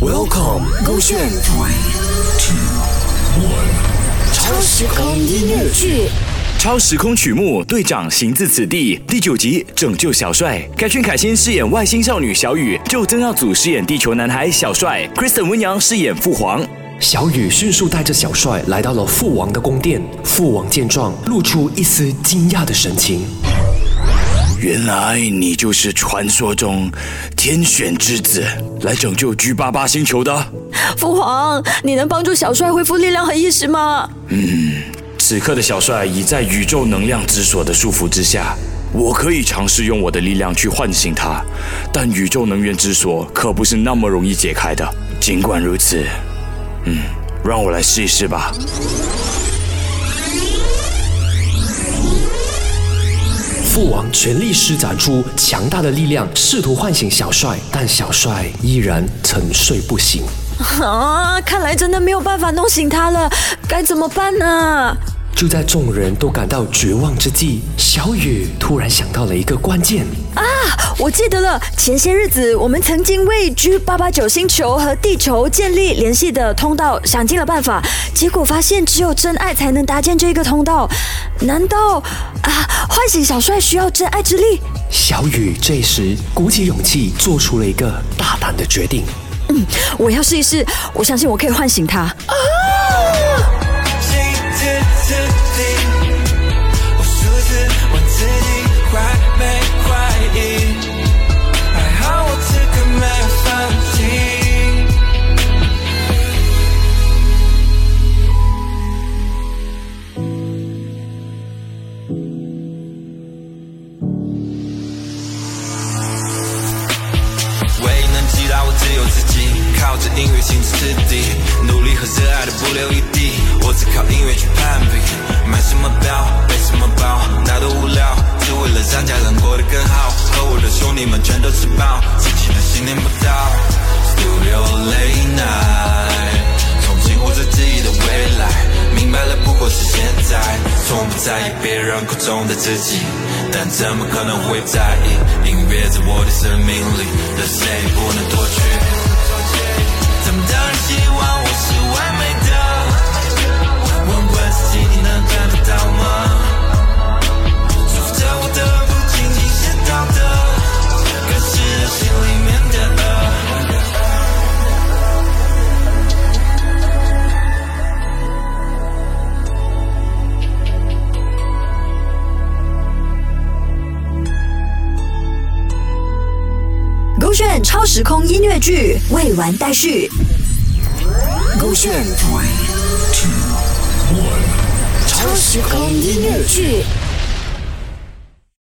Welcome，勾选。超时空音乐剧，超时空曲目，队长行自此地，第九集拯救小帅。凯旋凯欣饰演外星少女小雨，就曾耀祖饰演地球男孩小帅，Kristen 温阳饰演父皇。小雨迅速带着小帅来到了父王的宫殿。父王见状，露出一丝惊讶的神情。原来你就是传说中天选之子，来拯救 G 八八星球的。父皇，你能帮助小帅恢复力量和意识吗？嗯此刻的小帅已在宇宙能量之锁的束缚之下，我可以尝试用我的力量去唤醒他，但宇宙能源之锁可不是那么容易解开的。尽管如此，嗯，让我来试一试吧。父王全力施展出强大的力量，试图唤醒小帅，但小帅依然沉睡不醒。啊，看来真的没有办法弄醒他了，该怎么办呢？就在众人都感到绝望之际，小雨突然想到了一个关键。啊，我记得了，前些日子我们曾经为 G 八八九星球和地球建立联系的通道，想尽了办法，结果发现只有真爱才能搭建这个通道。难道啊，唤醒小帅需要真爱之力？小雨这时鼓起勇气，做出了一个大胆的决定。嗯，我要试一试，我相信我可以唤醒他。啊！我只有自己靠着音乐心之地，努力和热爱的不留一地，我只靠音乐去攀比。买什么表，背什么包，那都无聊，只为了让家人过得更好。和我的兄弟们全都吃饱，自己的信念不到。Studio late night，重新活着自己的未来，明白了不过是现在，从不在意别人口中的自己，但怎么可能会在意？音乐在我的生命里，的谁勾炫超时空音乐剧未完待续。勾选超时空音乐剧。